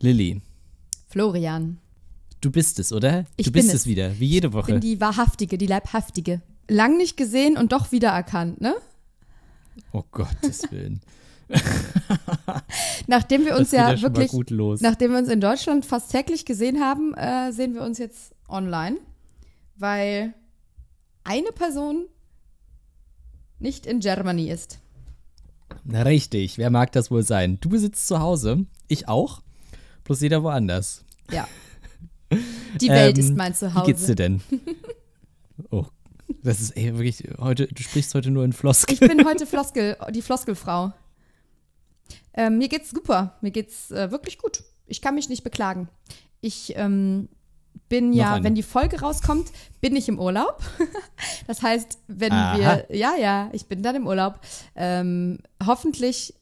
Lilly, Florian. du bist es, oder? Ich du bist bin es es. wieder, wie jede Ich Woche. bin die Wahrhaftige, die Leibhaftige. Lang nicht gesehen und doch wiedererkannt, ne? oh Gottes Willen. Nachdem wir uns das geht ja ja wirklich, mal gut los. nachdem wir uns in Deutschland fast täglich gesehen haben, äh, sehen wir uns jetzt online, weil eine Person nicht in Germany ist. Na, richtig, wer mag das wohl sein? Du sitzt zu Hause, ich auch, bloß jeder woanders. Ja. Die Welt Ähm, ist mein Zuhause. Wie geht's dir denn? oh, das ist ey, wirklich, heute, du sprichst heute nur in Floskel. Ich bin heute Floskel, die Floskelfrau. Ähm, mir geht's super. Mir geht's äh, wirklich gut. Ich kann mich nicht beklagen. Ich ähm, bin ja, wenn die Folge rauskommt, bin ich im Urlaub. das heißt, wenn Aha. wir, ja, ja, ich bin dann im Urlaub. Ähm, hoffentlich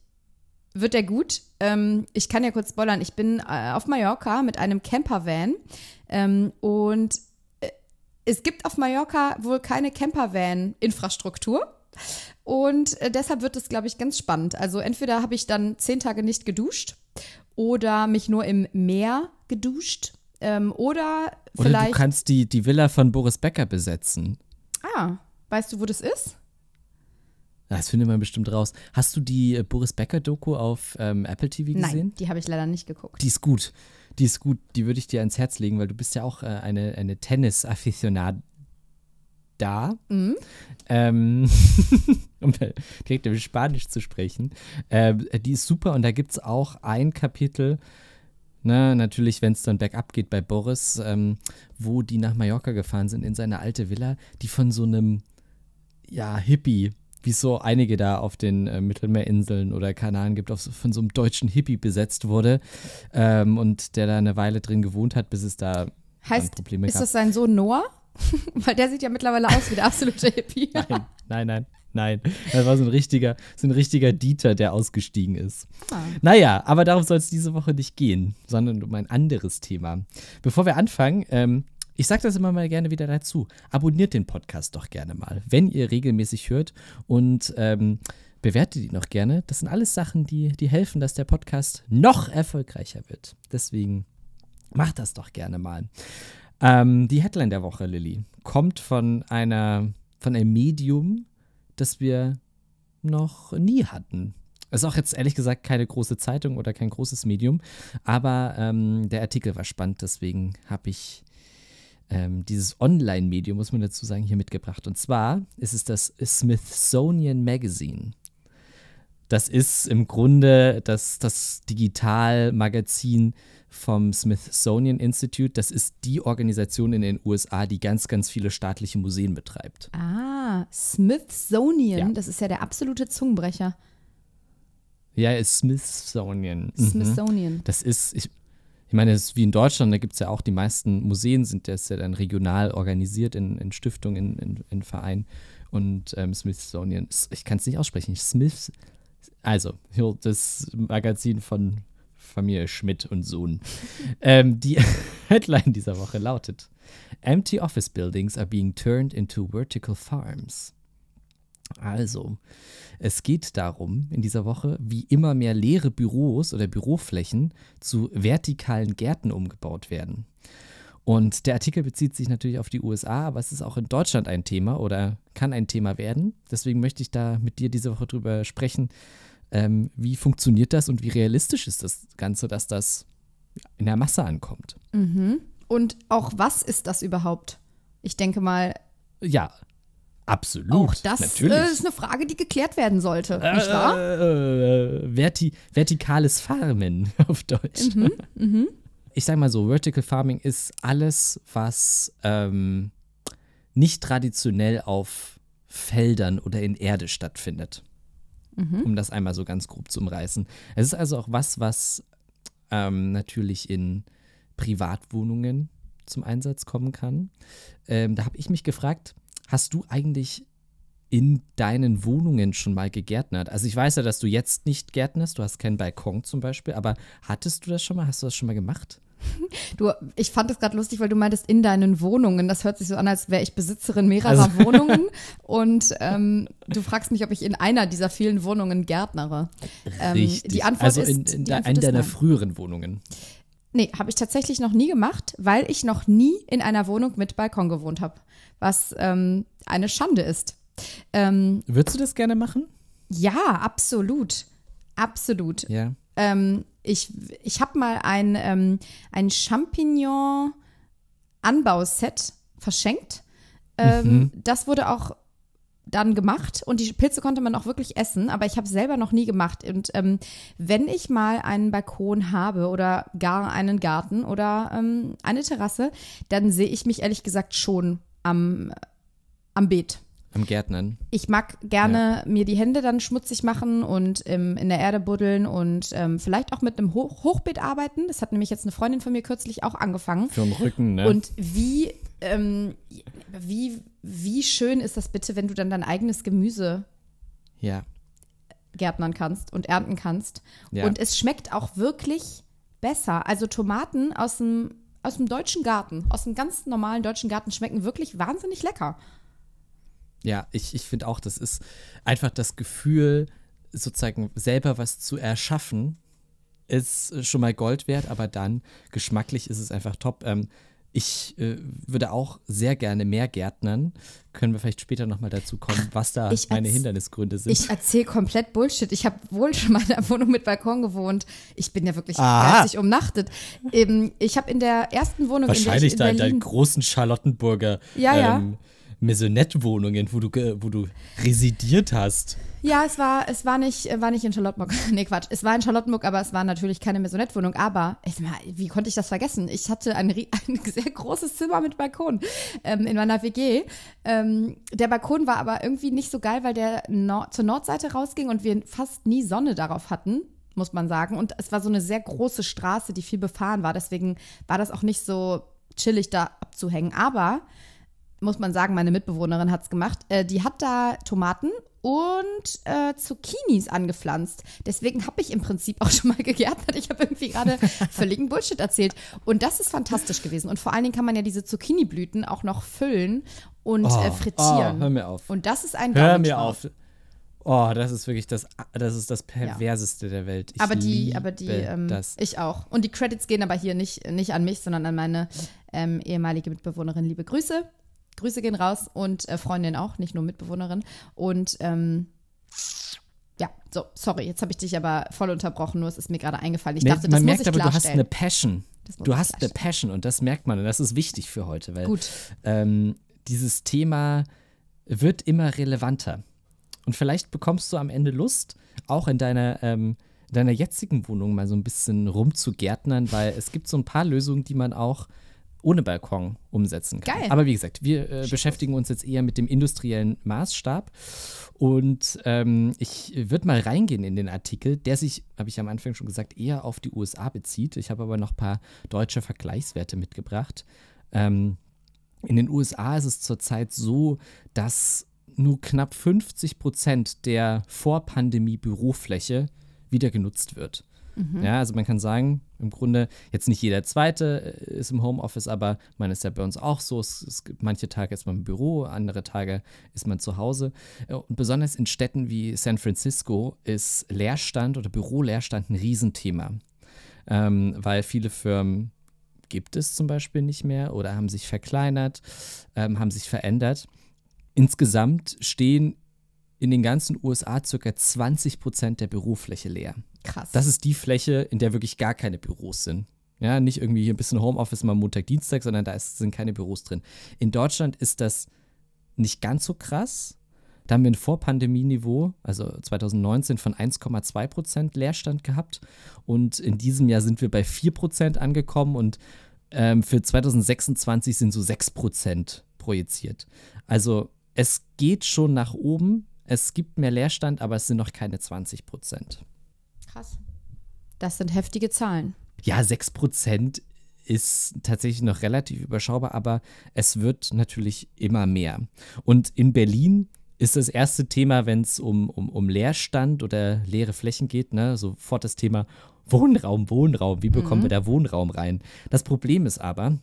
wird er gut. Ähm, ich kann ja kurz spoilern. Ich bin äh, auf Mallorca mit einem Campervan ähm, und äh, es gibt auf Mallorca wohl keine Campervan-Infrastruktur. Und äh, deshalb wird es, glaube ich, ganz spannend. Also entweder habe ich dann zehn Tage nicht geduscht oder mich nur im Meer geduscht. Ähm, oder Oder vielleicht. du kannst die, die Villa von Boris Becker besetzen. ah, weißt du, wo das ist? Das findet man bestimmt raus. Hast du die äh, Boris Becker-Doku auf ähm, Apple TV gesehen? Nein, die habe ich leider nicht geguckt. Die ist gut. Die ist gut. Die würde ich dir ans Herz legen, weil du bist ja auch äh, eine, eine Tennis-Afficionada. Mhm. Ähm, um direkt im Spanisch zu sprechen. Ähm, die ist super und da gibt es auch ein Kapitel, ne, natürlich, wenn es dann bergab geht bei Boris, ähm, wo die nach Mallorca gefahren sind in seine alte Villa, die von so einem, ja, Hippie, wie es so einige da auf den äh, Mittelmeerinseln oder Kanaren gibt, auf von so einem deutschen Hippie besetzt wurde ähm, und der da eine Weile drin gewohnt hat, bis es da Heißt, Probleme ist gab. das sein Sohn Noah? Weil der sieht ja mittlerweile aus wie der absolute Hippie. Nein, nein, nein, nein. Das war so ein richtiger, so ein richtiger Dieter, der ausgestiegen ist. Ah. Naja, aber darum soll es diese Woche nicht gehen, sondern um ein anderes Thema. Bevor wir anfangen, ähm, ich sage das immer mal gerne wieder dazu. Abonniert den Podcast doch gerne mal, wenn ihr regelmäßig hört und ähm, bewertet ihn noch gerne. Das sind alles Sachen, die, die helfen, dass der Podcast noch erfolgreicher wird. Deswegen macht das doch gerne mal. Ähm, die Headline der Woche, Lilly, kommt von einer, von einem Medium, das wir noch nie hatten. Ist auch jetzt ehrlich gesagt keine große Zeitung oder kein großes Medium, aber ähm, der Artikel war spannend, deswegen habe ich ähm, dieses Online-Medium, muss man dazu sagen, hier mitgebracht. Und zwar ist es das Smithsonian Magazine. Das ist im Grunde das, das Digitalmagazin vom Smithsonian Institute. Das ist die Organisation in den USA, die ganz, ganz viele staatliche Museen betreibt. Ah, Smithsonian, Ja. das ist ja der absolute Zungenbrecher. Ja, ist Smithsonian. Mhm. Smithsonian. Das ist, ich, ich meine, es ist wie in Deutschland, da gibt es ja auch die meisten Museen, sind das ja dann regional organisiert in, in Stiftungen, in, in, in Vereinen. Und ähm, Smithsonian, ich kann es nicht aussprechen, Smith, also das Magazin von Familie Schmidt und Sohn. ähm, die Headline dieser Woche lautet: Empty office buildings are being turned into vertical farms. Also, es geht darum in dieser Woche, wie immer mehr leere Büros oder Büroflächen zu vertikalen Gärten umgebaut werden. Und der Artikel bezieht sich natürlich auf die USA, aber es ist auch in Deutschland ein Thema oder kann ein Thema werden. Deswegen möchte ich da mit dir diese Woche drüber sprechen, ähm, wie funktioniert das und wie realistisch ist das Ganze, dass das in der Masse ankommt. Und auch was ist das überhaupt? Ich denke mal, Ja, absolut. auch das natürlich. äh, ist eine Frage, die geklärt werden sollte, nicht wahr? Äh, verti vertikales Farmen auf Deutsch. Mhm, Ich sag mal so, Vertical Farming ist alles, was ähm, nicht traditionell auf Feldern oder in Erde stattfindet. Mhm. Um das einmal so ganz grob zu umreißen. Es ist also auch was, was ähm, natürlich in Privatwohnungen zum Einsatz kommen kann. Ähm, da habe ich mich gefragt, hast du eigentlich in deinen Wohnungen schon mal gegärtnert? Also ich weiß ja, dass du jetzt nicht gärtnerst, du hast keinen Balkon zum Beispiel, aber hattest du das schon mal? Hast du das schon mal gemacht? Du, ich fand es gerade lustig, weil du meintest in deinen Wohnungen. Das hört sich so an, als wäre ich Besitzerin mehrerer Also- Wohnungen. Und ähm, du fragst mich, ob ich in einer dieser vielen Wohnungen gärtnere. Ähm, Richtig. Die Antwort also ist, in, in, de- Antwort in deiner ist nein. früheren Wohnungen. Nee, habe ich tatsächlich noch nie gemacht, weil ich noch nie in einer Wohnung mit Balkon gewohnt habe, was ähm, eine Schande ist. Ähm, Würdest du das gerne machen? ja, absolut. Absolut. Ja. Ähm, ich ich habe mal ein, ähm, ein Champignon-Anbauset verschenkt. Ähm, Das wurde auch dann gemacht und die Pilze konnte man auch wirklich essen, aber ich habe selber noch nie gemacht. Und ähm, wenn ich mal einen Balkon habe oder gar einen Garten oder ähm, eine Terrasse, dann sehe ich mich ehrlich gesagt schon am, am Beet. Am Gärtnern. Ich mag gerne mir die Hände dann schmutzig machen und ähm, in der Erde buddeln und ähm, vielleicht auch mit einem Hoch Hochbeet arbeiten. Das hat nämlich jetzt eine Freundin von mir kürzlich auch angefangen. Für den Rücken, ne? Und wie, ähm, wie, wie schön ist das bitte, wenn du dann dein eigenes Gemüse ja. gärtnern kannst und ernten kannst. Ja. Und es schmeckt auch wirklich besser. Also Tomaten aus dem, aus dem deutschen Garten, aus dem ganz normalen deutschen Garten schmecken wirklich wahnsinnig lecker. Ja, ich, ich finde auch, das ist einfach das Gefühl, sozusagen selber was zu erschaffen, ist schon mal Gold wert, aber dann geschmacklich ist es einfach top. Ähm, ich äh, würde auch sehr gerne mehr Gärtnern. Können wir vielleicht später nochmal dazu kommen, was da ich meine Hindernisgründe sind. Ich erzähle komplett Bullshit. Ich habe wohl schon mal in einer Wohnung mit Balkon gewohnt. Ich bin ja wirklich Aha. geistig umnachtet. Eben, ich habe in der ersten Wohnung, Wahrscheinlich in der in ich in deinen Berlin großen Charlottenburger Ja, ja. ähm, Maisonette-Wohnungen, wo du, wo du residiert hast. Ja, es war, es war nicht, äh, war nicht in Charlottenburg. nee, Quatsch. Es war in Charlottenburg, aber es war natürlich keine Maisonette-Wohnung. Aber, ich, wie konnte ich das vergessen? Ich hatte ein, ein sehr großes Zimmer mit Balkon ähm, in meiner WG. Ähm, der Balkon war aber irgendwie nicht so geil, weil der Nord zur Nordseite rausging und wir fast nie Sonne darauf hatten, muss man sagen. Und es war so eine sehr große Straße, die viel befahren war. Deswegen war das auch nicht so chillig da abzuhängen. Aber muss man sagen, meine Mitbewohnerin hat es gemacht. Äh, die hat da Tomaten und äh, Zucchinis angepflanzt. Deswegen habe ich im Prinzip auch schon mal gegärtnert. Ich habe irgendwie gerade völligen Bullshit erzählt. Und das ist fantastisch gewesen. Und vor allen Dingen kann man ja diese Zucchini-Blüten auch noch füllen und äh, frittieren. Oh, hör mir auf. Und das ist ein Hör mir auf. Oh, das ist wirklich das, das ist das perverseste der Welt. Ich aber die, aber die, ähm, das. ich auch. Und die Credits gehen aber hier nicht, nicht an mich, sondern an meine ähm, ehemalige Mitbewohnerin. Liebe Grüße. Grüße gehen raus und äh, Freundin auch, nicht nur Mitbewohnerin. Und ähm, ja, so, sorry, jetzt habe ich dich aber voll unterbrochen, nur es ist mir gerade eingefallen. Ich dachte, das man muss merkt ich aber, du hast eine Passion. Das muss Du hast eine. Passion und das merkt man und das ist wichtig für heute, weil Gut. ähm, dieses Thema wird immer relevanter. Und vielleicht bekommst du am Ende Lust, auch in deiner, ähm, in deiner jetzigen Wohnung mal so ein bisschen rumzugärtnern, weil es gibt so ein paar Lösungen, die man auch ohne Balkon umsetzen kann. Geil. Aber wie gesagt, wir äh, beschäftigen uns jetzt eher mit dem industriellen Maßstab. Und ähm, ich würde mal reingehen in den Artikel, der sich, habe ich am Anfang schon gesagt, eher auf die USA bezieht. Ich habe aber noch ein paar deutsche Vergleichswerte mitgebracht. Ähm, in den USA ist es zurzeit so, dass nur knapp 50 Prozent der Vorpandemie-Bürofläche wieder genutzt wird. Ja, also man kann sagen, im Grunde, jetzt nicht jeder Zweite äh, ist im Homeoffice, aber man ist ja bei uns auch so. Es, es gibt manche Tage ist man im Büro, andere Tage ist man zu Hause. Äh, Und besonders in Städten wie San Francisco ist Leerstand oder Büroleerstand ein Riesenthema, ähm, weil viele Firmen gibt es zum Beispiel nicht mehr oder haben sich verkleinert, ähm, haben sich verändert. Insgesamt stehen in den ganzen USA circa 20 Prozent der Bürofläche leer. Krass. Das ist die Fläche, in der wirklich gar keine Büros sind. Ja, nicht irgendwie hier ein bisschen Homeoffice mal Montag, Dienstag, sondern da ist, sind keine Büros drin. In Deutschland ist das nicht ganz so krass. Da haben wir ein Vorpandemieniveau, also 2019 von 1,2 Prozent Leerstand gehabt. Und in diesem Jahr sind wir bei 4 Prozent angekommen und ähm, für 2026 sind so 6 Prozent projiziert. Also es geht schon nach oben. Es gibt mehr Leerstand, aber es sind noch keine 20 Prozent. Krass. Das sind heftige Zahlen. Ja, 6% ist tatsächlich noch relativ überschaubar, aber es wird natürlich immer mehr. Und in Berlin ist das erste Thema, wenn es um, um, um Leerstand oder leere Flächen geht, ne, sofort das Thema Wohnraum, Wohnraum. Wie bekommen wir da Wohnraum rein? Das Problem ist aber,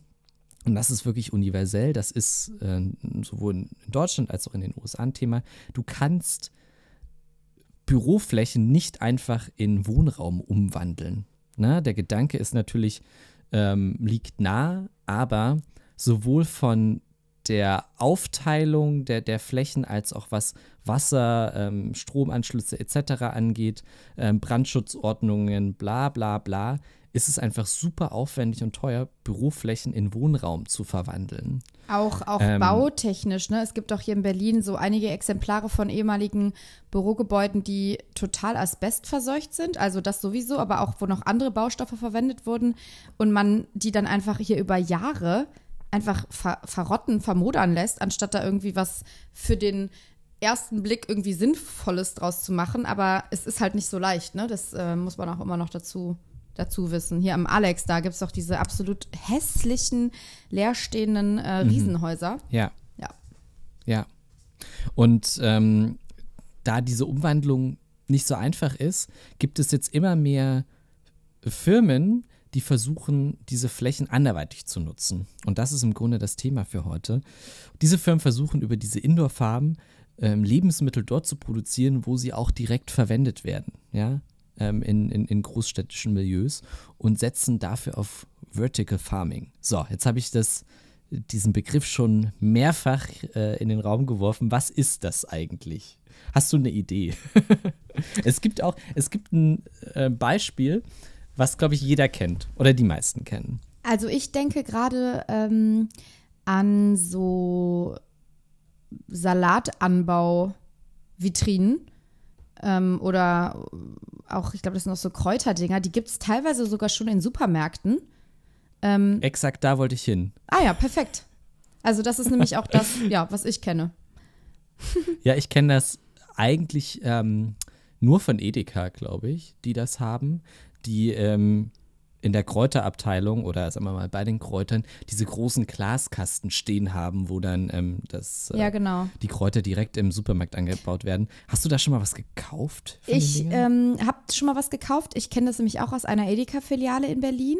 und das ist wirklich universell, das ist äh, sowohl in Deutschland als auch in den USA ein Thema, du kannst Büroflächen nicht einfach in Wohnraum umwandeln. Ne? Der Gedanke ist natürlich, ähm, liegt nah, aber sowohl von der Aufteilung der, der Flächen als auch was Wasser, ähm, Stromanschlüsse etc. angeht, ähm, Brandschutzordnungen, bla bla bla, ist es einfach super aufwendig und teuer, Büroflächen in Wohnraum zu verwandeln. Auch, auch Ähm, bautechnisch, ne? Es gibt auch hier in Berlin so einige Exemplare von ehemaligen Bürogebäuden, die total asbestverseucht sind. Also das sowieso, aber auch wo noch andere Baustoffe verwendet wurden und man die dann einfach hier über Jahre einfach ver verrotten, vermodern lässt, anstatt da irgendwie was für den ersten Blick irgendwie Sinnvolles draus zu machen. Aber es ist halt nicht so leicht, ne? Das äh, muss man auch immer noch dazu, dazu wissen. Hier am Alex, da gibt es doch diese absolut hässlichen, leerstehenden äh, Riesenhäuser. Ja. Ja. Ja. Und ähm, da diese Umwandlung nicht so einfach ist, gibt es jetzt immer mehr Firmen, die versuchen, diese Flächen anderweitig zu nutzen. Und das ist im Grunde das Thema für heute. Diese Firmen versuchen über diese Indoor-Farben ähm, Lebensmittel dort zu produzieren, wo sie auch direkt verwendet werden, ja, ähm, in, in, in großstädtischen Milieus und setzen dafür auf Vertical Farming. So, jetzt habe ich das, diesen Begriff schon mehrfach äh, in den Raum geworfen. Was ist das eigentlich? Hast du eine Idee? es gibt auch, es gibt ein äh, Beispiel, was, glaube ich, jeder kennt oder die meisten kennen. Also ich denke gerade ähm, an so Salatanbau-Vitrinen ähm, oder auch, ich glaube, das sind auch so Kräuterdinger. Die gibt es teilweise sogar schon in Supermärkten. Ähm, Exakt da wollte ich hin. ah ja, perfekt. Also das ist nämlich auch das, ja, was ich kenne. Ja, ich kenne das eigentlich ähm, nur von Edeka, glaube ich, die das haben, die ähm, in der Kräuterabteilung oder sagen wir mal bei den Kräutern diese großen Glaskasten stehen haben, wo dann ähm, das, äh, Ja, genau. die Kräuter direkt im Supermarkt angebaut werden. Hast du da schon mal was gekauft? Ich ähm, habe schon mal was gekauft. Ich kenne das nämlich auch aus einer Edeka-Filiale in Berlin,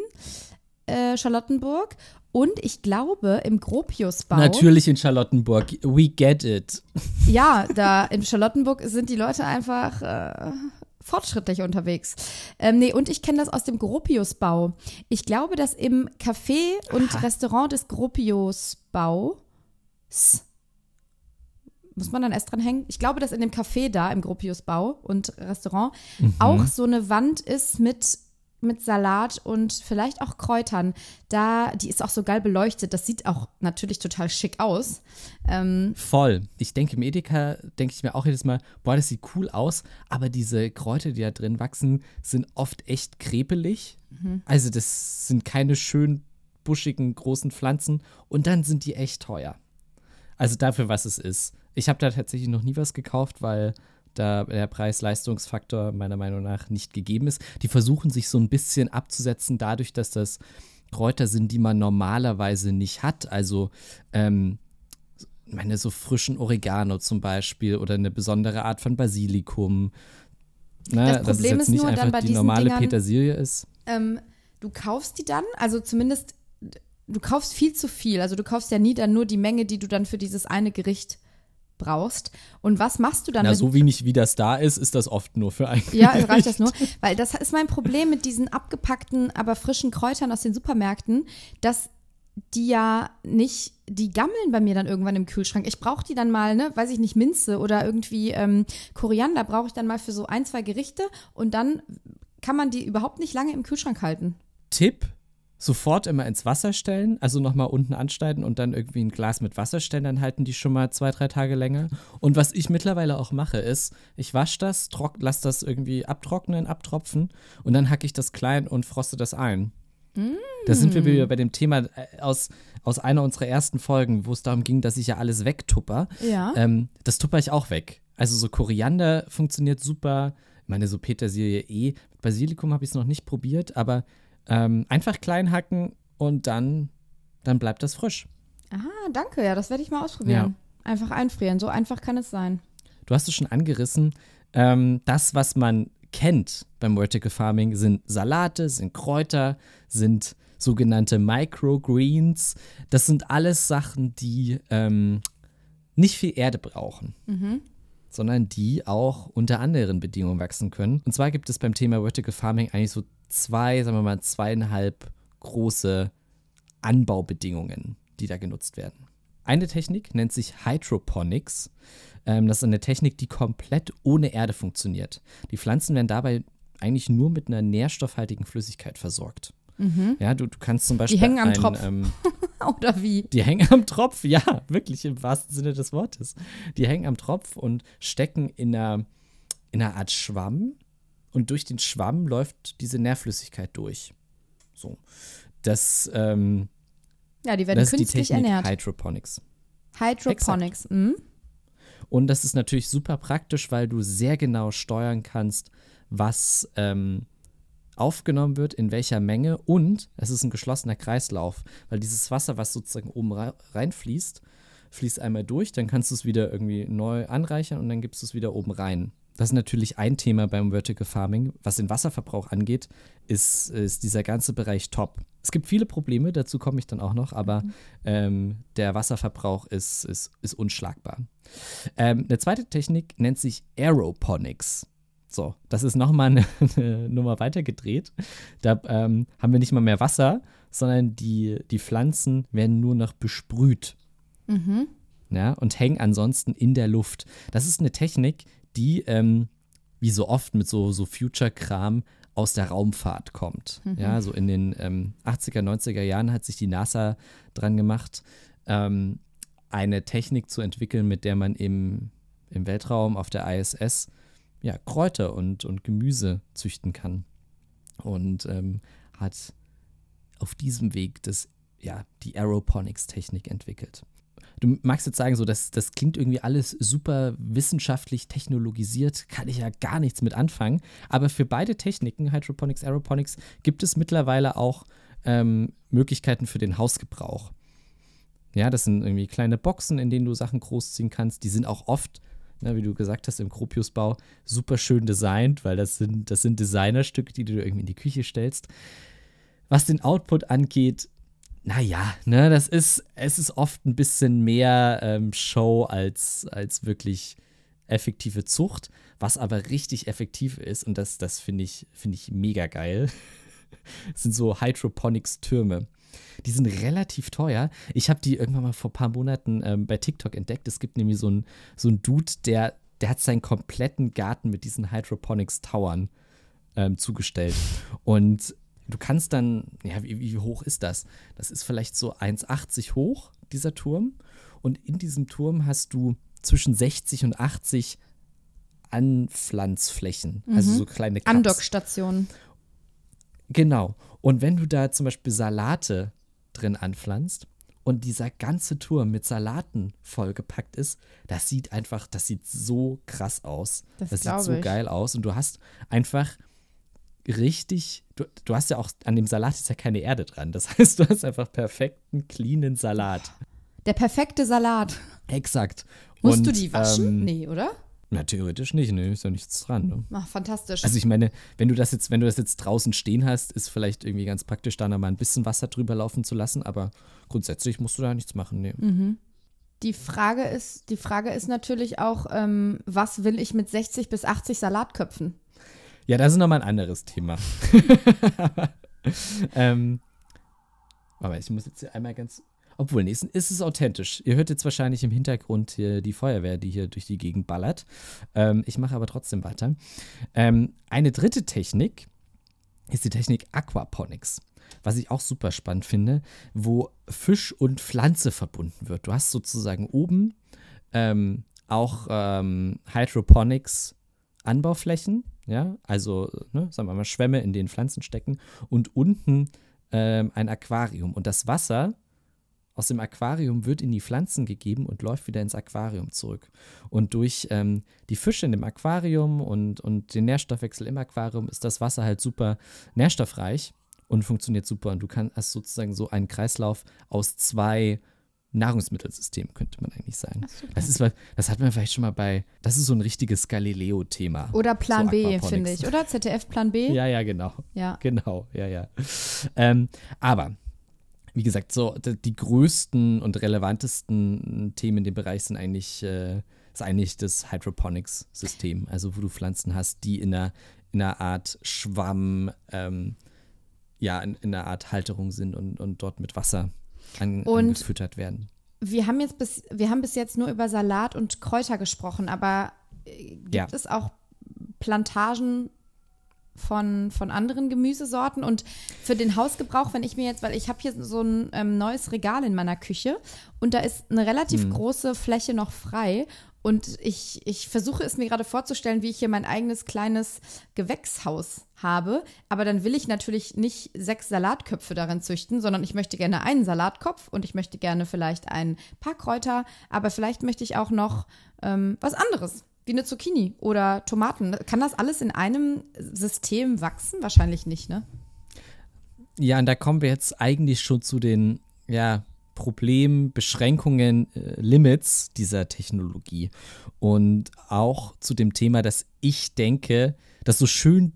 äh, Charlottenburg. Und ich glaube, im Gropiusbau. Natürlich in Charlottenburg. We get it. Ja, da in Charlottenburg sind die Leute einfach äh, fortschrittlich unterwegs. Ähm, nee, und ich kenne das aus dem Gropiusbau. Ich glaube, dass im Café und Restaurant des Gropiusbaus muss man dann erst dran hängen? Ich glaube, dass in dem Café da im Gropiusbau und Restaurant auch so eine Wand ist mit mit Salat und vielleicht auch Kräutern. Da, die ist auch so geil beleuchtet. Das sieht auch natürlich total schick aus. Ähm, Voll. Ich denke, im Edeka denke ich mir auch jedes Mal, boah, das sieht cool aus, aber diese Kräuter, die da drin wachsen, sind oft echt krepelig. Also das sind keine schön buschigen, großen Pflanzen und dann sind die echt teuer. Also dafür, was es ist. Ich habe da tatsächlich noch nie was gekauft, weil da der Preis-Leistungsfaktor meiner Meinung nach nicht gegeben ist. Die versuchen sich so ein bisschen abzusetzen dadurch, dass das Kräuter sind, die man normalerweise nicht hat. Also ähm, ich meine, so frischen Oregano zum Beispiel oder eine besondere Art von Basilikum. Ne, Das Problem ist nicht nur dann bei die diesen normale Dingern- Petersilie ist. ähm, du kaufst die dann, also zumindest, du kaufst viel zu viel. Also du kaufst ja nie dann nur die Menge, die du dann für dieses eine Gericht brauchst. Und was machst du dann Na, so wenig wie das da ist, ist das oft nur für ein Ja, reicht das nur? Weil das ist mein Problem mit diesen abgepackten, aber frischen Kräutern aus den Supermärkten, dass die ja nicht, die gammeln bei mir dann irgendwann im Kühlschrank. Ich brauche die dann mal, ne, weiß ich nicht, Minze oder irgendwie ähm, Koriander brauche ich dann mal für so ein, zwei Gerichte und dann kann man die überhaupt nicht lange im Kühlschrank halten. Tipp: sofort immer ins Wasser stellen, also nochmal unten anschneiden und dann irgendwie ein Glas mit Wasser stellen, dann halten die schon mal zwei, drei Tage länger. Und was ich mittlerweile auch mache, ist, ich wasche das, trock, lass das irgendwie abtrocknen, abtropfen und dann hacke ich das klein und froste das ein. Da sind wir wieder bei dem Thema äh, aus, aus einer unserer ersten Folgen, wo es darum ging, dass ich ja alles wegtupper. Ja. Ähm, das tupper ich auch weg. Also so Koriander funktioniert super. Ich meine, so Petersilie eh. Mit Basilikum habe ich es noch nicht probiert, aber ähm, einfach klein hacken und dann, dann bleibt das frisch. Ah, danke, ja, das werde ich mal ausprobieren. Einfach einfrieren, so einfach kann es sein. Du hast es schon angerissen. Ähm, das, was man kennt beim Vertical Farming, sind Salate, sind Kräuter, sind sogenannte Microgreens. Das sind alles Sachen, die ähm, nicht viel Erde brauchen, sondern die auch unter anderen Bedingungen wachsen können. Und zwar gibt es beim Thema Vertical Farming eigentlich so zwei, sagen wir mal, zweieinhalb große Anbaubedingungen, die da genutzt werden. Eine Technik nennt sich Hydroponics. Ähm, das ist eine Technik, die komplett ohne Erde funktioniert. Die Pflanzen werden dabei eigentlich nur mit einer nährstoffhaltigen Flüssigkeit versorgt. Mhm. Ja, du, du kannst zum Beispiel. Die hängen am ein, Tropf. Ähm, Oder wie? die hängen am Tropf, ja, wirklich im wahrsten Sinne des Wortes. Die hängen am Tropf und stecken in einer, in einer Art Schwamm und durch den Schwamm läuft diese Nährflüssigkeit durch. So. Das, ähm, Ja, die werden das ist die künstlich Technik ernährt. Hydroponics. Hydroponics. Mhm. Und das ist natürlich super praktisch, weil du sehr genau steuern kannst, was ähm, aufgenommen wird, in welcher Menge und es ist ein geschlossener Kreislauf, weil dieses Wasser, was sozusagen oben rei- reinfließt, fließt einmal durch, dann kannst du es wieder irgendwie neu anreichern und dann gibst du es wieder oben rein. Das ist natürlich ein Thema beim Vertical Farming. Was den Wasserverbrauch angeht, ist, ist dieser ganze Bereich top. Es gibt viele Probleme, dazu komme ich dann auch noch, aber ähm, der Wasserverbrauch ist, ist, ist unschlagbar. Ähm, eine zweite Technik nennt sich Aeroponics. So, das ist nochmal eine, eine Nummer weiter gedreht. Da ähm, haben wir nicht mal mehr Wasser, sondern die, die Pflanzen werden nur noch besprüht. Mhm. Ja, und hängen ansonsten in der Luft. Das ist eine Technik, die, ähm, wie so oft mit so, so Future-Kram, aus der Raumfahrt kommt. Ja, so in den ähm, 80er, 90er Jahren hat sich die NASA dran gemacht, ähm, eine Technik zu entwickeln, mit der man im, im Weltraum auf der ISS ja, Kräuter und, und Gemüse züchten kann. Und ähm, hat auf diesem Weg das, ja, die Aeroponics-Technik entwickelt. Du magst jetzt sagen, so, das, das klingt irgendwie alles super wissenschaftlich technologisiert, kann ich ja gar nichts mit anfangen. Aber für beide Techniken, Hydroponics, Aeroponics, gibt es mittlerweile auch ähm, Möglichkeiten für den Hausgebrauch. Ja, das sind irgendwie kleine Boxen, in denen du Sachen großziehen kannst. Die sind auch oft, ne, wie du gesagt hast, im Gropiusbau super schön designt, weil das sind, das sind Designerstücke, die du irgendwie in die Küche stellst. Was den Output angeht, naja, ne, das ist, es ist oft ein bisschen mehr ähm, Show als, als wirklich effektive Zucht, was aber richtig effektiv ist und das, das finde ich, finde ich mega geil. Das sind so Hydroponics-Türme. Die sind relativ teuer. Ich habe die irgendwann mal vor ein paar Monaten ähm, bei TikTok entdeckt. Es gibt nämlich so einen so Dude, der, der hat seinen kompletten Garten mit diesen Hydroponics-Towern ähm, zugestellt. Und du kannst dann, ja, wie, wie hoch ist das? Das ist vielleicht so 1,80 hoch, dieser Turm. Und in diesem Turm hast du zwischen 60 und 80 Anpflanzflächen, also so kleine Cups. Andockstationen. Genau. Und wenn du da zum Beispiel Salate drin anpflanzt und dieser ganze Turm mit Salaten vollgepackt ist, das sieht einfach, das sieht so krass aus. Das sieht glaub so ich. geil aus. Und du hast einfach richtig, du, du hast ja auch, an dem Salat ist ja keine Erde dran. Das heißt, du hast einfach perfekten, cleanen Salat. Der perfekte Salat. Exakt. Musst und, du die waschen? Ähm, nee, oder? Na, theoretisch nicht, ne? Ist ja nichts dran, ne? Ach, fantastisch. Also ich meine, wenn du das jetzt, wenn du das jetzt draußen stehen hast, ist vielleicht irgendwie ganz praktisch, da noch mal ein bisschen Wasser drüber laufen zu lassen, aber grundsätzlich musst du da nichts machen. Nee. die Frage ist, die Frage ist natürlich auch, ähm, was will ich mit 60 bis 80 Salatköpfen? Ja, das ist nochmal ein anderes Thema. ähm, aber ich muss jetzt hier einmal ganz. Obwohl, nee, ist es authentisch. Ihr hört jetzt wahrscheinlich im Hintergrund hier die Feuerwehr, die hier durch die Gegend ballert. Ähm, ich mache aber trotzdem weiter. Ähm, eine dritte Technik ist die Technik Aquaponics. Was ich auch super spannend finde, wo Fisch und Pflanze verbunden wird. Du hast sozusagen oben ähm, auch ähm, Hydroponics Anbauflächen, ja, also, ne, sagen wir mal, Schwämme, in denen Pflanzen stecken und unten ähm, ein Aquarium. Und das Wasser aus dem Aquarium wird in die Pflanzen gegeben und läuft wieder ins Aquarium zurück. Und durch ähm, die Fische in dem Aquarium und, und den Nährstoffwechsel im Aquarium ist das Wasser halt super nährstoffreich und funktioniert super. Und du kannst sozusagen so einen Kreislauf aus zwei Nahrungsmittelsystemen, könnte man eigentlich sagen. das, ist, das hat man vielleicht schon mal bei, das ist so ein richtiges Galileo-Thema. Oder Plan so B, finde ich. Oder ZDF Plan B? Ja, ja, genau. Ja. Genau, ja, ja. Ähm, aber, wie gesagt, so die größten und relevantesten Themen in dem Bereich sind eigentlich, äh, ist eigentlich das Hydroponics-System. Also, wo du Pflanzen hast, die in einer, in einer Art Schwamm ähm, ja in, in einer Art Halterung sind und, und dort mit Wasser an, Und- angefüttert werden. Wir haben jetzt bis, wir haben bis jetzt nur über Salat und Kräuter gesprochen, aber äh, gibt Ja. es auch Plantagen von, von anderen Gemüsesorten und für den Hausgebrauch, wenn ich mir jetzt, weil ich habe hier so ein ähm, neues Regal in meiner Küche und da ist eine relativ Hm. große Fläche noch frei und ich, ich versuche es mir gerade vorzustellen, wie ich hier mein eigenes kleines Gewächshaus habe, aber dann will ich natürlich nicht sechs Salatköpfe darin züchten, sondern ich möchte gerne einen Salatkopf und ich möchte gerne vielleicht ein paar Kräuter, aber vielleicht möchte ich auch noch ähm, was anderes, wie eine Zucchini oder Tomaten. Kann das alles in einem System wachsen? Wahrscheinlich nicht, ne? Ja, und da kommen wir jetzt eigentlich schon zu den ja, Problemen, Beschränkungen, äh, Limits dieser Technologie. Und auch zu dem Thema, dass ich denke, dass so schön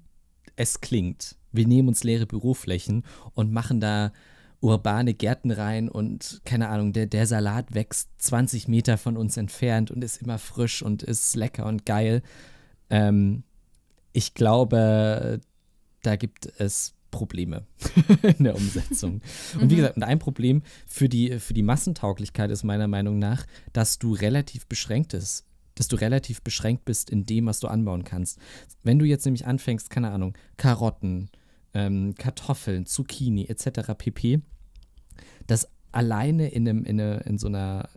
es klingt. Wir nehmen uns leere Büroflächen und machen da urbane Gärten rein und keine Ahnung, der, der Salat wächst 20 Meter von uns entfernt und ist immer frisch und ist lecker und geil. Ähm, ich glaube, da gibt es Probleme in der Umsetzung. Und wie gesagt, und ein Problem für die, für die Massentauglichkeit ist meiner Meinung nach, dass du relativ beschränkt ist, dass du relativ beschränkt bist in dem, was du anbauen kannst. Wenn du jetzt nämlich anfängst, keine Ahnung, Karotten, ähm, Kartoffeln, Zucchini etc. pp, das alleine in, einem, in, eine, in so einer,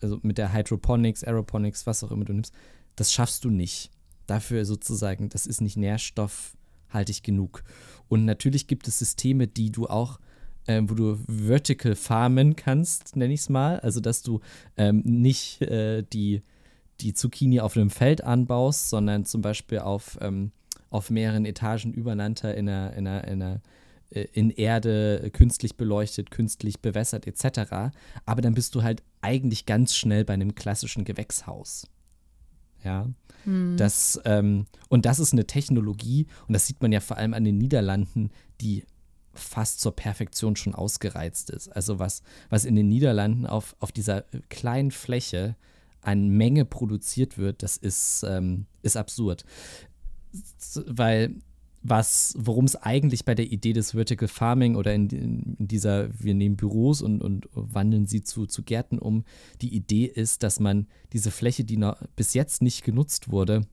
also mit der Hydroponics, Aeroponics, was auch immer du nimmst, das schaffst du nicht. Dafür sozusagen, das ist nicht nährstoffhaltig genug. Und natürlich gibt es Systeme, die du auch, ähm, wo du vertical farmen kannst, nenne ich es mal. Also, dass du ähm, nicht äh, die, die Zucchini auf einem Feld anbaust, sondern zum Beispiel auf, ähm, auf mehreren Etagen übereinander in einer, in einer, in einer äh, in Erde äh, künstlich beleuchtet, künstlich bewässert etc. Aber dann bist du halt eigentlich ganz schnell bei einem klassischen Gewächshaus. Ja, das ähm, und das ist eine Technologie und das sieht man ja vor allem an den Niederlanden, die fast zur Perfektion schon ausgereizt ist. Also was, was in den Niederlanden auf, auf dieser kleinen Fläche an Menge produziert wird, das ist, ähm, ist absurd. Weil was, worum es eigentlich bei der Idee des Vertical Farming oder in, in dieser, wir nehmen Büros und, und wandeln sie zu, zu Gärten um, die Idee ist, dass man diese Fläche, die noch bis jetzt nicht genutzt wurde,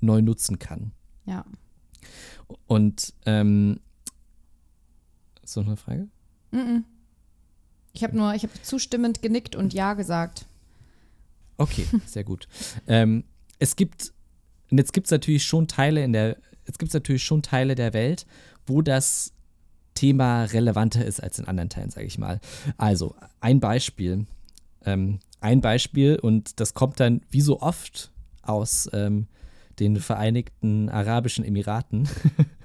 neu nutzen kann. Ja. Und ähm, noch eine Frage? Mhm. Ich habe nur, ich habe zustimmend genickt und ja gesagt. Okay, sehr gut. ähm, es gibt, und jetzt gibt es natürlich schon Teile in der, jetzt gibt es natürlich schon Teile der Welt, wo das Thema relevanter ist als in anderen Teilen, sage ich mal. Also, ein Beispiel. Ähm, ein Beispiel, und das kommt dann wie so oft aus ähm, den Vereinigten Arabischen Emiraten,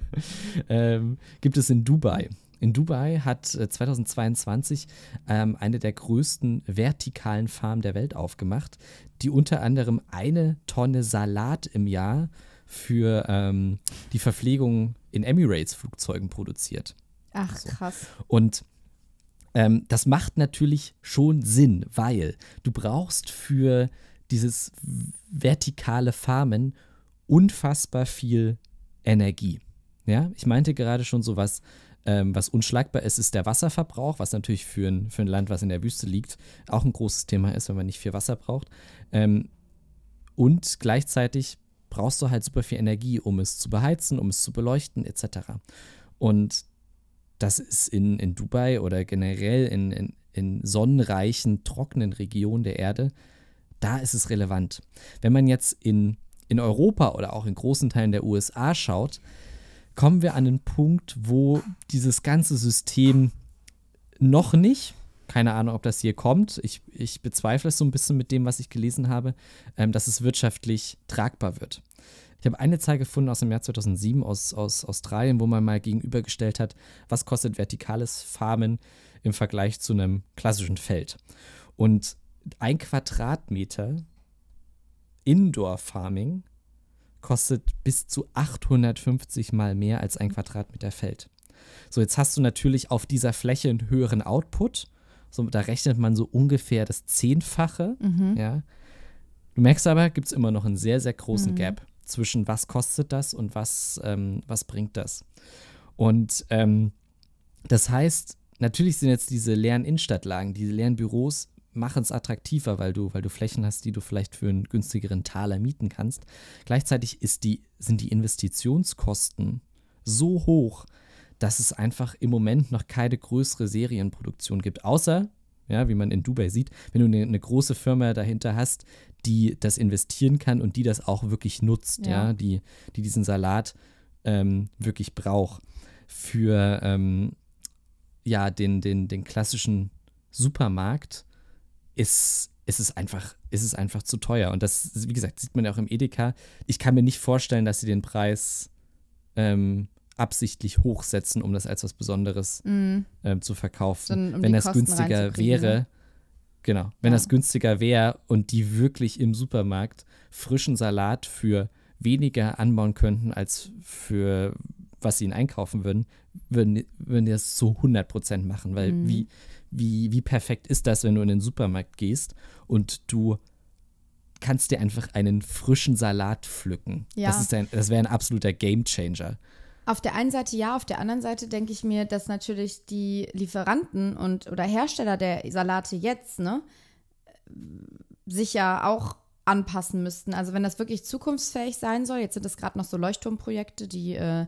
ähm, gibt es in Dubai. In Dubai hat äh, 2022 ähm, eine der größten vertikalen Farmen der Welt aufgemacht, die unter anderem eine Tonne Salat im Jahr für ähm, die Verpflegung in Emirates-Flugzeugen produziert. Ach, krass. Und ähm, das macht natürlich schon Sinn, weil du brauchst für dieses vertikale Farmen unfassbar viel Energie. Ja, ich meinte gerade schon so was, ähm, was unschlagbar ist, ist der Wasserverbrauch, was natürlich für ein, für ein Land, was in der Wüste liegt, auch ein großes Thema ist, wenn man nicht viel Wasser braucht. Ähm, und gleichzeitig brauchst du halt super viel Energie, um es zu beheizen, um es zu beleuchten, etc. Und das ist in, in Dubai oder generell in, in, in sonnenreichen, trockenen Regionen der Erde, da ist es relevant. Wenn man jetzt in, in Europa oder auch in großen Teilen der USA schaut, kommen wir an einen Punkt, wo dieses ganze System noch nicht, keine Ahnung, ob das hier kommt, ich, ich bezweifle es so ein bisschen mit dem, was ich gelesen habe, ähm, dass es wirtschaftlich tragbar wird. Ich habe eine Zahl gefunden aus dem Jahr 2007 aus, aus Australien, wo man mal gegenübergestellt hat, was kostet vertikales Farmen im Vergleich zu einem klassischen Feld. Und ein Quadratmeter Indoor Farming kostet bis zu 850 mal mehr als ein Quadratmeter Feld. So, jetzt hast du natürlich auf dieser Fläche einen höheren Output. So, da rechnet man so ungefähr das Zehnfache. Ja. Du merkst aber, gibt es immer noch einen sehr, sehr großen Gap zwischen was kostet das und was, ähm, was bringt das. Und ähm, das heißt, natürlich sind jetzt diese leeren Innenstadtlagen, diese leeren Büros machen es attraktiver, weil du, weil du Flächen hast, die du vielleicht für einen günstigeren Taler mieten kannst. Gleichzeitig ist die, sind die Investitionskosten so hoch, dass es einfach im Moment noch keine größere Serienproduktion gibt. Außer, ja, wie man in Dubai sieht, wenn du eine, eine große Firma dahinter hast, die das investieren kann und die das auch wirklich nutzt, ja, Ja. die, die diesen Salat ähm, wirklich braucht. Für ähm, ja, den, den, den klassischen Supermarkt ist, ist, es einfach, ist es einfach zu teuer. Und das, wie gesagt, sieht man ja auch im Edeka. Ich kann mir nicht vorstellen, dass sie den Preis ähm, absichtlich hochsetzen, um das als was Besonderes ähm, zu verkaufen. Sondern um wenn das Kosten günstiger wäre, ne? genau, wenn Ja. das günstiger wäre und die wirklich im Supermarkt frischen Salat für weniger anbauen könnten, als für was sie ihn einkaufen würden, würden, würden die das zu 100 Prozent machen, weil Mhm. wie, wie, wie perfekt ist das, wenn du in den Supermarkt gehst und du kannst dir einfach einen frischen Salat pflücken. Ja. Das, ist ein, das wäre ein absoluter Gamechanger. Auf der einen Seite ja, auf der anderen Seite denke ich mir, dass natürlich die Lieferanten und oder Hersteller der Salate jetzt, ne, sich ja auch anpassen müssten. Also wenn das wirklich zukunftsfähig sein soll, jetzt sind das gerade noch so Leuchtturmprojekte, die äh,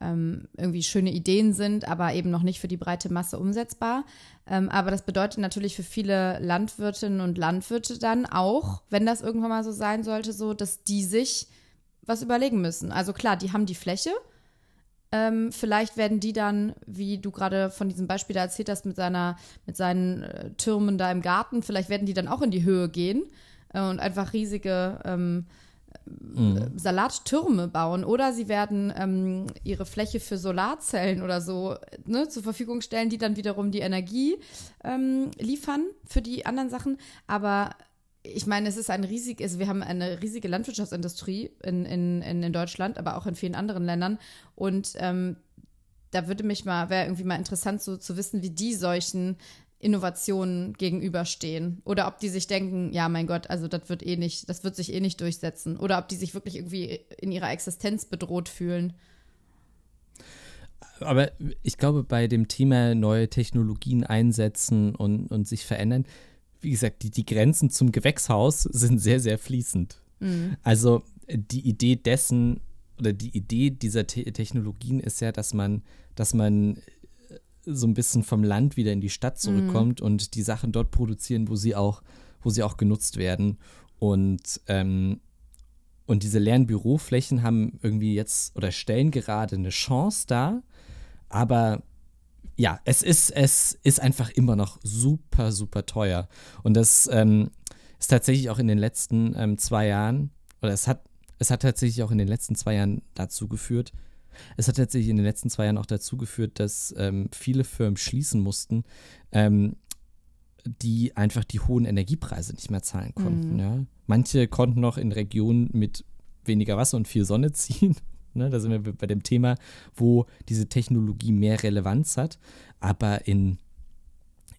ähm, irgendwie schöne Ideen sind, aber eben noch nicht für die breite Masse umsetzbar. Ähm, aber das bedeutet natürlich für viele Landwirtinnen und Landwirte dann auch, wenn das irgendwann mal so sein sollte, so, dass die sich was überlegen müssen. Also klar, die haben die Fläche, ähm, vielleicht werden die dann, wie du gerade von diesem Beispiel da erzählt hast, mit, seiner, mit seinen äh, Türmen da im Garten, vielleicht werden die dann auch in die Höhe gehen äh, und einfach riesige ähm, äh, Salattürme bauen. Oder sie werden ähm, ihre Fläche für Solarzellen oder so ne, zur Verfügung stellen, die dann wiederum die Energie ähm, liefern für die anderen Sachen. Aber ich meine, es ist ein riesig, also wir haben eine riesige Landwirtschaftsindustrie in, in, in, Deutschland, aber auch in vielen anderen Ländern. Und ähm, da würde mich mal, wäre irgendwie mal interessant so zu wissen, wie die solchen Innovationen gegenüberstehen. Oder ob die sich denken, ja, mein Gott, also das wird eh nicht, das wird sich eh nicht durchsetzen. Oder ob die sich wirklich irgendwie in ihrer Existenz bedroht fühlen. Aber ich glaube, bei dem Thema neue Technologien einsetzen und, und sich verändern, wie gesagt, die, die Grenzen zum Gewächshaus sind sehr, sehr fließend. Also die Idee dessen oder die Idee dieser Te Technologien ist ja, dass man, dass man äh, so ein bisschen vom Land wieder in die Stadt zurückkommt und die Sachen dort produzieren, wo sie auch, wo sie auch genutzt werden. Und, ähm, und diese leeren Büroflächen haben irgendwie jetzt oder stellen gerade eine Chance dar, aber ja, es ist, es ist einfach immer noch super, super teuer. Und das ähm, ist tatsächlich auch in den letzten ähm, zwei Jahren, oder es hat, es hat tatsächlich auch in den letzten zwei Jahren dazu geführt, es hat tatsächlich in den letzten zwei Jahren auch dazu geführt, dass ähm, viele Firmen schließen mussten, ähm, die einfach die hohen Energiepreise nicht mehr zahlen konnten. Ja. Manche konnten noch in Regionen mit weniger Wasser und viel Sonne ziehen. Ne, da sind wir bei dem Thema, wo diese Technologie mehr Relevanz hat. Aber in,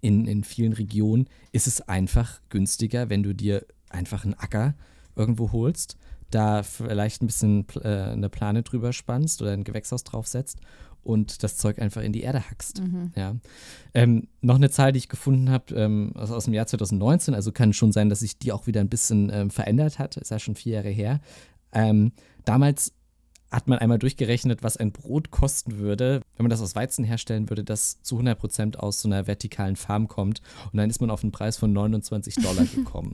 in, in vielen Regionen ist es einfach günstiger, wenn du dir einfach einen Acker irgendwo holst, da vielleicht ein bisschen äh, eine Plane drüber spannst oder ein Gewächshaus draufsetzt und das Zeug einfach in die Erde hackst. Ja. Ähm, noch eine Zahl, die ich gefunden habe, ähm, also aus dem Jahr 2019, also kann schon sein, dass sich die auch wieder ein bisschen ähm, verändert hat, ist ja schon vier Jahre her. Ähm, damals hat man einmal durchgerechnet, was ein Brot kosten würde, wenn man das aus Weizen herstellen würde, das zu 100 Prozent aus so einer vertikalen Farm kommt. Und dann ist man auf einen Preis von 29 Dollar gekommen.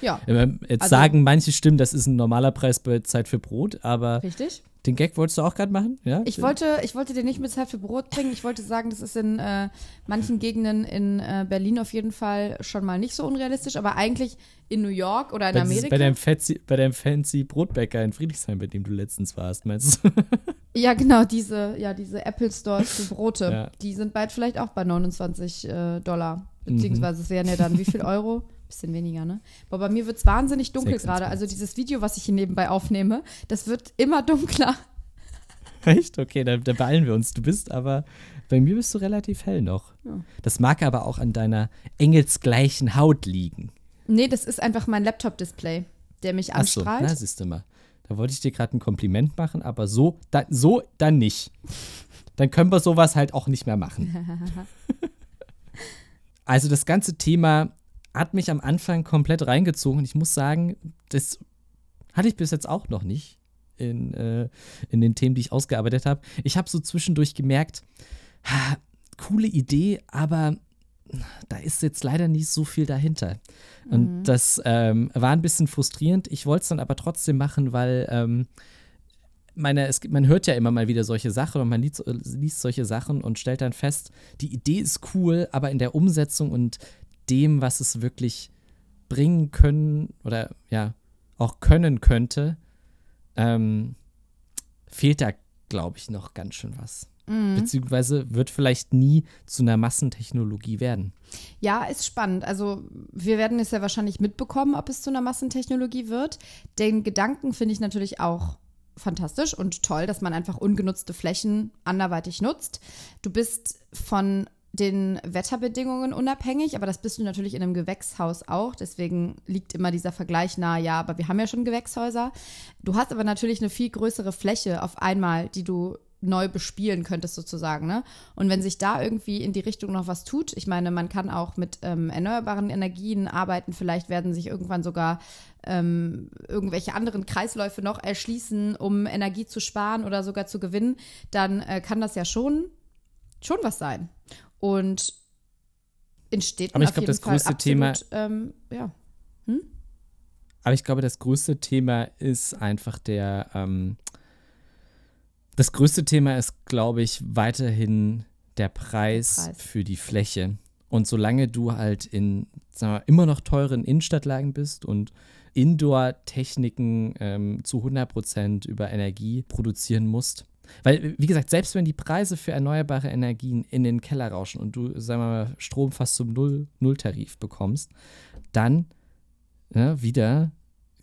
Ja, Jetzt Also- sagen manche Stimmen, das ist ein normaler Preis bei Zeit für Brot, aber richtig. den Gag wolltest du auch gerade machen? Ja? Ich wollte, ich wollte dir nicht mit Zeit für Brot bringen. Ich wollte sagen, das ist in äh, manchen Gegenden in äh, Berlin auf jeden Fall schon mal nicht so unrealistisch, aber eigentlich in New York oder in dieses- Amerika. bei, deinem fancy, bei deinem fancy Brotbäcker in Friedrichshain, bei dem du letztens warst, meinst du? Ja, genau, diese, ja, diese Apple Stores für Brote, Ja. die sind bald vielleicht auch bei 29 äh, Dollar. Mhm. Beziehungsweise es wären ja dann wie viel Euro? Bisschen weniger, ne? Aber bei mir wird es wahnsinnig dunkel 26. gerade. Also dieses Video, was ich hier nebenbei aufnehme, das wird immer dunkler. Echt? Okay, da, da beeilen wir uns. Du bist aber, bei mir bist du relativ hell noch. Ja. Das mag aber auch an deiner engelsgleichen Haut liegen. Nee, das ist einfach mein Laptop-Display, der mich Ach so, anstrahlt. na, siehst du mal. Da wollte ich dir gerade ein Kompliment machen, aber so, da, so dann nicht. dann können wir sowas halt auch nicht mehr machen. also das ganze Thema hat mich am Anfang komplett reingezogen und ich muss sagen, das hatte ich bis jetzt auch noch nicht in, äh, in den Themen, die ich ausgearbeitet habe. Ich habe so zwischendurch gemerkt, ha, coole Idee, aber da ist jetzt leider nicht so viel dahinter. Und mhm. das ähm, war ein bisschen frustrierend. Ich wollte es dann aber trotzdem machen, weil ähm, meine, es, man hört ja immer mal wieder solche Sachen und man liest, liest solche Sachen und stellt dann fest, die Idee ist cool, aber in der Umsetzung und dem, was es wirklich bringen können oder ja, auch können könnte, ähm, fehlt da, glaube ich, noch ganz schön was. Mhm. Beziehungsweise wird vielleicht nie zu einer Massentechnologie werden. Ja, ist spannend. Also wir werden es ja wahrscheinlich mitbekommen, ob es zu einer Massentechnologie wird. Den Gedanken finde ich natürlich auch fantastisch und toll, dass man einfach ungenutzte Flächen anderweitig nutzt. Du bist von den Wetterbedingungen unabhängig, aber das bist du natürlich in einem Gewächshaus auch. Deswegen liegt immer dieser Vergleich nahe, ja, aber wir haben ja schon Gewächshäuser. Du hast aber natürlich eine viel größere Fläche auf einmal, die du neu bespielen könntest sozusagen. Ne? Und wenn sich da irgendwie in die Richtung noch was tut, ich meine, man kann auch mit ähm, erneuerbaren Energien arbeiten, vielleicht werden sich irgendwann sogar ähm, irgendwelche anderen Kreisläufe noch erschließen, um Energie zu sparen oder sogar zu gewinnen, dann äh, kann das ja schon, schon was sein. Und entsteht Aber ich glaube, das größte absolut, Thema. Ähm, ja. Hm? Aber ich glaube, das größte Thema ist einfach der, ähm, das größte Thema ist, glaube ich, weiterhin der Preis, Preis, für die Fläche. Und solange du halt in wir, immer noch teuren Innenstadtlagen bist und Indoor-Techniken ähm, zu 100% über Energie produzieren musst, weil, wie gesagt, selbst wenn die Preise für erneuerbare Energien in den Keller rauschen und du, sagen wir mal, Strom fast zum Null Nulltarif bekommst, dann ja, wieder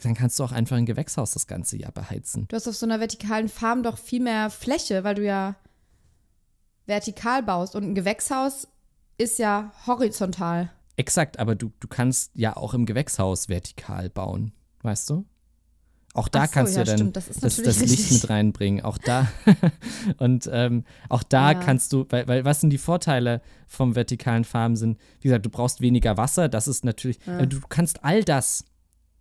dann kannst du auch einfach ein Gewächshaus das ganze Jahr beheizen. Du hast auf so einer vertikalen Farm doch viel mehr Fläche, weil du ja vertikal baust. Und ein Gewächshaus ist ja horizontal. Exakt, aber du, du kannst ja auch im Gewächshaus vertikal bauen, weißt du? Auch da so, kannst ja, du dann stimmt, das, das, das Licht mit reinbringen. Auch da. und ähm, auch da ja. kannst du, weil, weil was sind die Vorteile vom vertikalen Farmen sind? Wie gesagt, du brauchst weniger Wasser, das ist natürlich, ja. äh, du kannst all das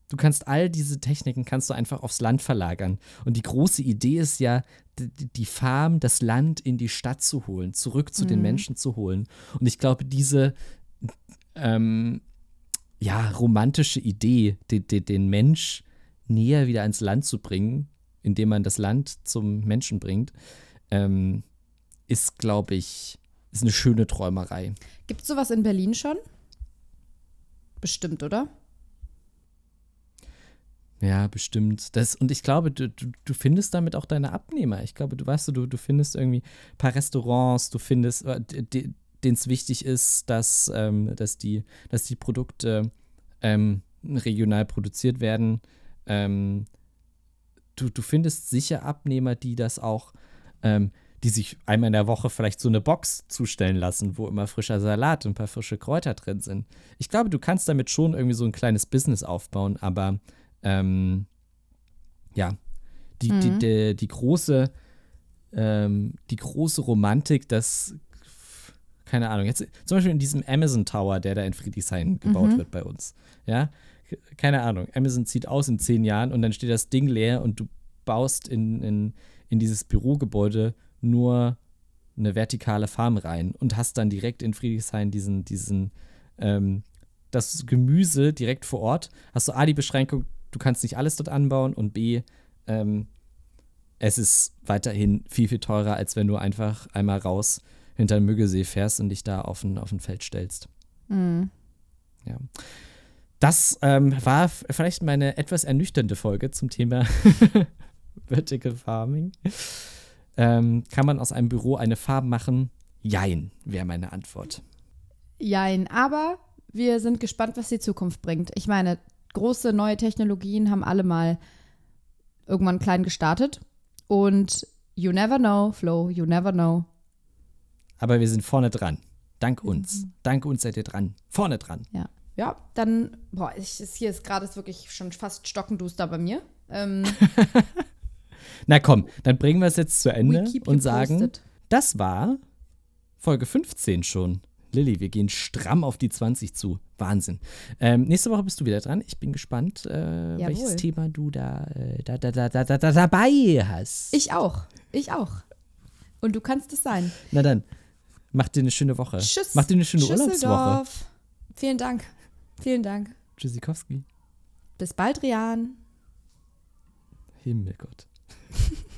Du kannst all diese Techniken kannst du einfach aufs Land verlagern. Und die große Idee ist ja, die Farm, das Land in die Stadt zu holen, zurück zu mhm. den Menschen zu holen. Und ich glaube, diese ähm, ja, romantische Idee, die, die, den Mensch näher wieder ans Land zu bringen, indem man das Land zum Menschen bringt, ähm, ist, glaube ich, ist eine schöne Träumerei. Gibt es sowas in Berlin schon? Bestimmt, oder? Ja, bestimmt. Das, und ich glaube, du, du, du findest damit auch deine Abnehmer. Ich glaube, du weißt du, du findest irgendwie ein paar Restaurants, du findest, äh, denen es wichtig ist, dass, ähm, dass, die, dass die Produkte ähm, regional produziert werden. Ähm, du, du findest sicher Abnehmer, die das auch, ähm, die sich einmal in der Woche vielleicht so eine Box zustellen lassen, wo immer frischer Salat und ein paar frische Kräuter drin sind. Ich glaube, du kannst damit schon irgendwie so ein kleines Business aufbauen, aber ähm, ja, die, mhm. die, die, die, große, ähm, die große Romantik, das, keine Ahnung, jetzt zum Beispiel in diesem Amazon Tower, der da in Friedrichshain gebaut mhm. wird bei uns, ja, keine Ahnung, Amazon zieht aus in zehn Jahren und dann steht das Ding leer und du baust in, in, in dieses Bürogebäude nur eine vertikale Farm rein und hast dann direkt in Friedrichshain diesen, diesen, ähm, das Gemüse direkt vor Ort. Hast du A, die Beschränkung, du kannst nicht alles dort anbauen und B, ähm, es ist weiterhin viel, viel teurer, als wenn du einfach einmal raus hinter den Müggelsee fährst und dich da auf ein, auf ein Feld stellst. Mhm. Ja. Das ähm, war vielleicht meine etwas ernüchternde Folge zum Thema Vertical Farming. Ähm, kann man aus einem Büro eine Farbe machen? Jein, wäre meine Antwort. Jein, aber wir sind gespannt, was die Zukunft bringt. Ich meine, große neue Technologien haben alle mal irgendwann klein gestartet. Und you never know, Flo, you never know. Aber wir sind vorne dran. Dank uns. Mhm. Dank uns seid ihr dran. Vorne dran. Ja. Ja, dann, boah, ich, ist, hier ist gerade wirklich schon fast stockenduster bei mir. Ähm, Na komm, dann bringen wir es jetzt zu Ende und sagen, Das war Folge 15 schon. Lilly, wir gehen stramm auf die 20 zu. Wahnsinn. Ähm, nächste Woche bist du wieder dran. Ich bin gespannt, äh, welches Thema du da, äh, da, da, da, da, da dabei hast. Ich auch. Ich auch. Und du kannst es sein. Na dann, mach dir eine schöne Woche. Tschüss. Mach dir eine schöne Urlaubswoche. Vielen Dank. Vielen Dank. Tschüssikowski. Bis bald, Rian. Himmelgott.